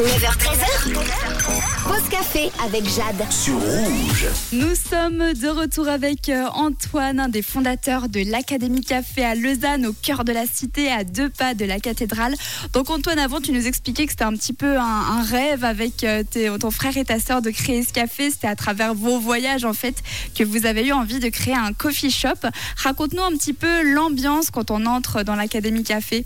9h13h. Pause café avec Jade. sur rouge. Nous sommes de retour avec euh, Antoine, un des fondateurs de l'Académie Café à Lausanne, au cœur de la cité, à deux pas de la cathédrale. Donc Antoine, avant, tu nous expliquais que c'était un petit peu un, un rêve avec euh, tes- ton frère et ta sœur de créer ce café. C'était à travers vos voyages, en fait, que vous avez eu envie de créer un coffee shop. Raconte-nous un petit peu l'ambiance quand on entre dans l'Académie Café.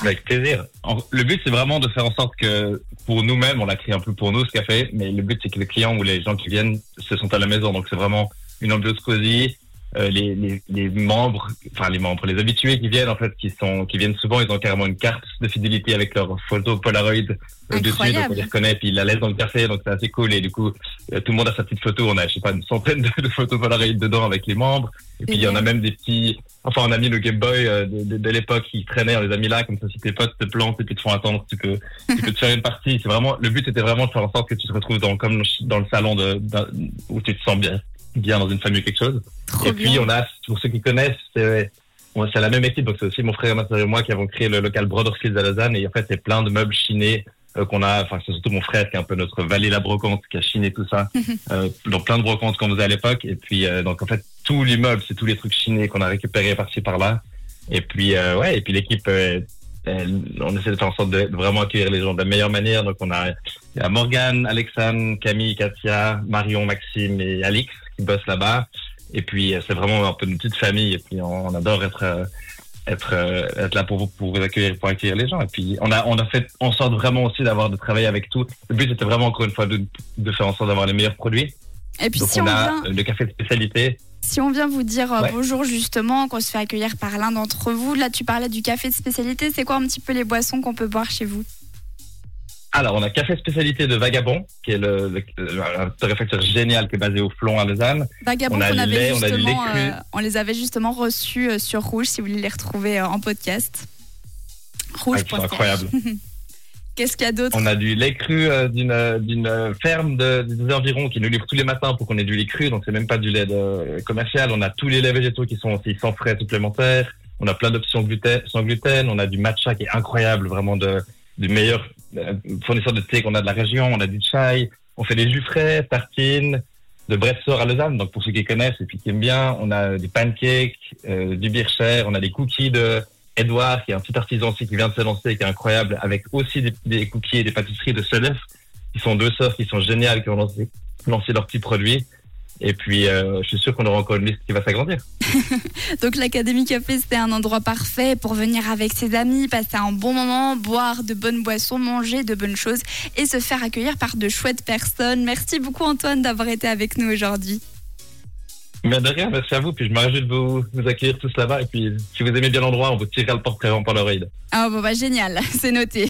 Avec plaisir. Le but, c'est vraiment de faire en sorte que pour nous-mêmes, on l'a créé un peu pour nous, ce café, mais le but, c'est que les clients ou les gens qui viennent se sont à la maison. Donc, c'est vraiment une ambiance cosy. Euh, les, les, les membres, enfin les membres, les habitués qui viennent en fait, qui sont, qui viennent souvent, ils ont carrément une carte de fidélité avec leur photo Polaroid euh, dessus, donc on les reconnaît, puis ils la laissent dans le café, donc c'est assez cool. Et du coup, euh, tout le monde a sa petite photo. On a, je sais pas, une centaine de, de photos Polaroid dedans avec les membres. Et puis il y en a même des petits. Enfin, on a mis le Game Boy euh, de, de, de l'époque qui traînait, on les a mis là, comme ça si tes potes te plantent et puis te font attendre, tu peux, tu peux te faire une partie. C'est vraiment le but, c'était vraiment de faire en sorte que tu te retrouves dans comme dans le salon de, d'un- où tu te sens bien, bien dans une famille ou quelque chose. Trop et puis on a, pour ceux qui connaissent, c'est c'est la même équipe, donc c'est aussi mon frère, ma soeur et moi qui avons créé le local Brotherfield à Lausanne. Et en fait, c'est plein de meubles chinés euh, qu'on a. Enfin, c'est surtout mon frère qui est un peu notre valet la brocante, qui a chiné tout ça, euh, dans plein de brocantes qu'on faisait à l'époque. Et puis, euh, donc en fait, tous l'immeuble, c'est tous les trucs chinés qu'on a récupérés par-ci par-là. Et puis, euh, ouais, et puis l'équipe. euh, elle- on essaie de faire en sorte de, vraiment accueillir les gens de la meilleure manière. Donc, on a, il y a Morgane, Alexandre, Camille, Katia, Marion, Maxime et Alix qui bossent là-bas. Et puis, euh, c'est vraiment un peu une petite famille. Et puis, on, on adore être, euh, être, euh, être là pour vous, pour vous accueillir, pour accueillir les gens. Et puis, on a, on a fait en sorte vraiment aussi d'avoir de travailler avec tout. Le but, c'était vraiment, encore une fois, de, de faire en sorte d'avoir les meilleurs produits. Et puis Donc, si on on, a vient, le café de spécialité. Si on vient vous dire euh, Ouais. bonjour justement, qu'on se fait accueillir par l'un d'entre vous, là tu parlais du café de spécialité, c'est quoi un petit peu les boissons qu'on peut boire chez vous? Alors, on a café spécialité de Vagabond, qui est le, le- le- un torréfacteur génial qui est basé au Flon à Lausanne. Vagabond On a avait lait, on a euh, on les avait justement reçus euh, sur Rouge si vous voulez les retrouver euh, en podcast. Rouge. Ah, c'est incroyable. Qu'est-ce qu'il y a d'autre? On a du lait cru euh, d'une euh, d'une euh, ferme de, des environs qui nous livre tous les matins pour qu'on ait du lait cru. Donc c'est même pas du lait commercial. On a tous les laits végétaux qui sont aussi sans frais supplémentaires. On a plein d'options sans gluten. On a du matcha qui est incroyable, vraiment de, du meilleur fournisseur de thé qu'on a de la région. On a du chai. On fait des jus frais, tartines, de Bressor à Lausanne. Donc pour ceux qui connaissent et puis qui aiment bien, on a des pancakes, euh, du bircher. On a des cookies de Edouard, qui est un petit artisan aussi qui vient de se lancer, qui est incroyable, avec aussi des, cookies et des pâtisseries de Solef, qui sont deux sœurs qui sont géniales, qui ont lancé, lancé leurs petits produits. Et puis, euh, je suis sûr qu'on aura encore une liste qui va s'agrandir. Donc l'Académie Café c'était un endroit parfait pour venir avec ses amis, passer un bon moment, boire de bonnes boissons, manger de bonnes choses et se faire accueillir par de chouettes personnes. Merci beaucoup Antoine d'avoir été avec nous aujourd'hui. Mais de rien, merci à vous. Puis je me réjouis de vous, vous accueillir tous là-bas. Et puis, si vous aimez bien l'endroit, on vous tirera le portrait en Polaroid. Ah bon bah génial, c'est noté.